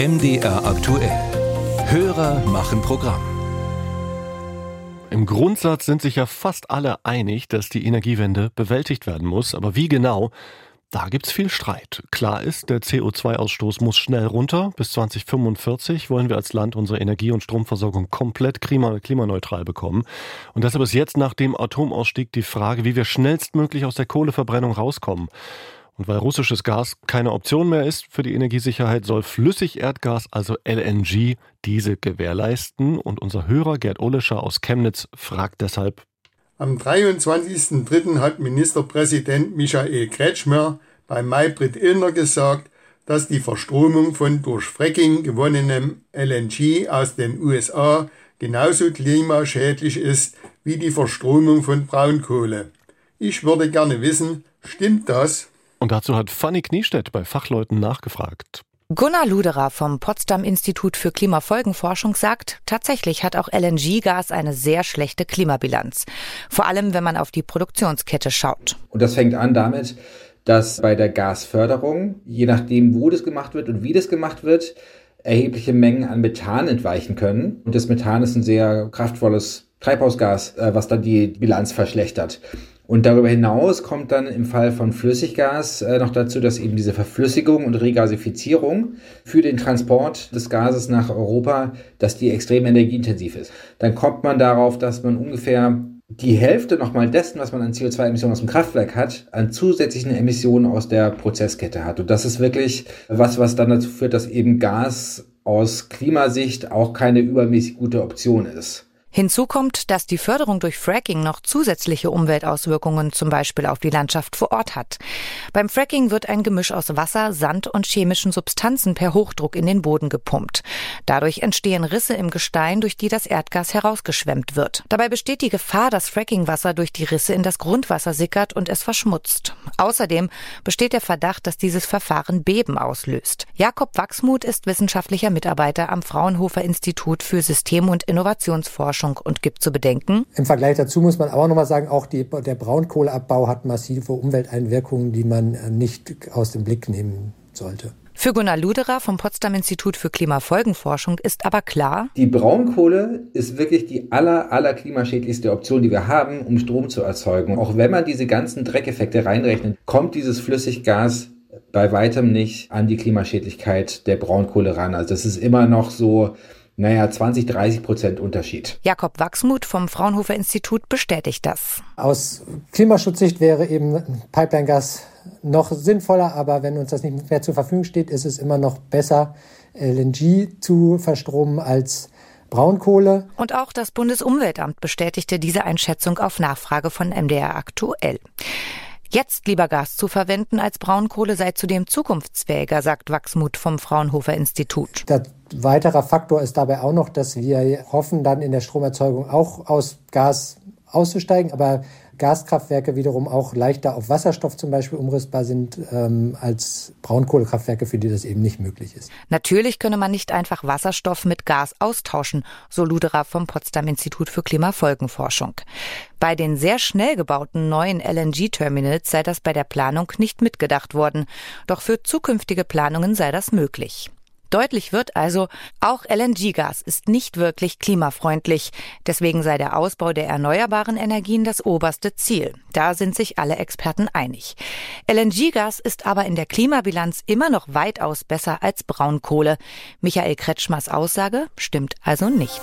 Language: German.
MDR aktuell. Hörer machen Programm. Im Grundsatz sind sich ja fast alle einig, dass die Energiewende bewältigt werden muss. Aber wie genau? Da gibt's viel Streit. Klar ist, der CO2-Ausstoß muss schnell runter. Bis 2045 wollen wir als Land unsere Energie- und Stromversorgung komplett klimaneutral bekommen. Und deshalb ist jetzt nach dem Atomausstieg die Frage, wie wir schnellstmöglich aus der Kohleverbrennung rauskommen. Und weil russisches Gas keine Option mehr ist für die Energiesicherheit, soll Flüssigerdgas, also LNG, diese gewährleisten. Und unser Hörer Gerd Olescher aus Chemnitz fragt deshalb. Am 23.03. hat Ministerpräsident Michael Kretschmer bei Maybrit Illner gesagt, dass die Verstromung von durch Fracking gewonnenem LNG aus den USA genauso klimaschädlich ist wie die Verstromung von Braunkohle. Ich würde gerne wissen, stimmt das? Und dazu hat Fanny Kniestedt bei Fachleuten nachgefragt. Gunnar Luderer vom Potsdam Institut für Klimafolgenforschung sagt, tatsächlich hat auch LNG-Gas eine sehr schlechte Klimabilanz. Vor allem, wenn man auf die Produktionskette schaut. Und das fängt an damit, dass bei der Gasförderung, je nachdem, wo das gemacht wird und wie das gemacht wird, erhebliche Mengen an Methan entweichen können. Und das Methan ist ein sehr kraftvolles Treibhausgas, äh, was dann die Bilanz verschlechtert. Und darüber hinaus kommt dann im Fall von Flüssiggas äh, noch dazu, dass eben diese Verflüssigung und Regasifizierung für den Transport des Gases nach Europa, dass die extrem energieintensiv ist. Dann kommt man darauf, dass man ungefähr die Hälfte nochmal dessen, was man an CO2-Emissionen aus dem Kraftwerk hat, an zusätzlichen Emissionen aus der Prozesskette hat. Und das ist wirklich was, was dann dazu führt, dass eben Gas aus Klimasicht auch keine übermäßig gute Option ist. Hinzu kommt, dass die Förderung durch Fracking noch zusätzliche Umweltauswirkungen zum Beispiel auf die Landschaft vor Ort hat. Beim Fracking wird ein Gemisch aus Wasser, Sand und chemischen Substanzen per Hochdruck in den Boden gepumpt. Dadurch entstehen Risse im Gestein, durch die das Erdgas herausgeschwemmt wird. Dabei besteht die Gefahr, dass Frackingwasser durch die Risse in das Grundwasser sickert und es verschmutzt. Außerdem besteht der Verdacht, dass dieses Verfahren Beben auslöst. Jakob Wachsmuth ist wissenschaftlicher Mitarbeiter am Fraunhofer Institut für System- und Innovationsforschung Forschung und gibt zu bedenken. Im Vergleich dazu muss man aber nochmal sagen, auch die, der Braunkohleabbau hat massive Umwelteinwirkungen, die man nicht aus dem Blick nehmen sollte. Für Gunnar Luderer vom Potsdam Institut für Klimafolgenforschung ist aber klar, die Braunkohle ist wirklich die aller, aller klimaschädlichste Option, die wir haben, um Strom zu erzeugen. Auch wenn man diese ganzen Dreckeffekte reinrechnet, kommt dieses Flüssiggas bei weitem nicht an die Klimaschädlichkeit der Braunkohle ran. Also das ist immer noch so naja, 20, 30 Prozent Unterschied. Jakob Wachsmuth vom Fraunhofer Institut bestätigt das. Aus Klimaschutzsicht wäre eben Pipeline-Gas noch sinnvoller, aber wenn uns das nicht mehr zur Verfügung steht, ist es immer noch besser, LNG zu verstromen als Braunkohle. Und auch das Bundesumweltamt bestätigte diese Einschätzung auf Nachfrage von MDR aktuell. Jetzt lieber Gas zu verwenden als Braunkohle sei zudem zukunftsfähiger, sagt Wachsmuth vom Fraunhofer Institut. Der weiterer Faktor ist dabei auch noch, dass wir hoffen, dann in der Stromerzeugung auch aus Gas auszusteigen, aber Gaskraftwerke wiederum auch leichter auf Wasserstoff zum Beispiel umrüstbar sind ähm, als Braunkohlekraftwerke, für die das eben nicht möglich ist. Natürlich könne man nicht einfach Wasserstoff mit Gas austauschen, so Luderer vom Potsdam Institut für Klimafolgenforschung. Bei den sehr schnell gebauten neuen LNG-Terminals sei das bei der Planung nicht mitgedacht worden, doch für zukünftige Planungen sei das möglich. Deutlich wird also, auch LNG-Gas ist nicht wirklich klimafreundlich. Deswegen sei der Ausbau der erneuerbaren Energien das oberste Ziel. Da sind sich alle Experten einig. LNG-Gas ist aber in der Klimabilanz immer noch weitaus besser als Braunkohle. Michael Kretschmers Aussage stimmt also nicht.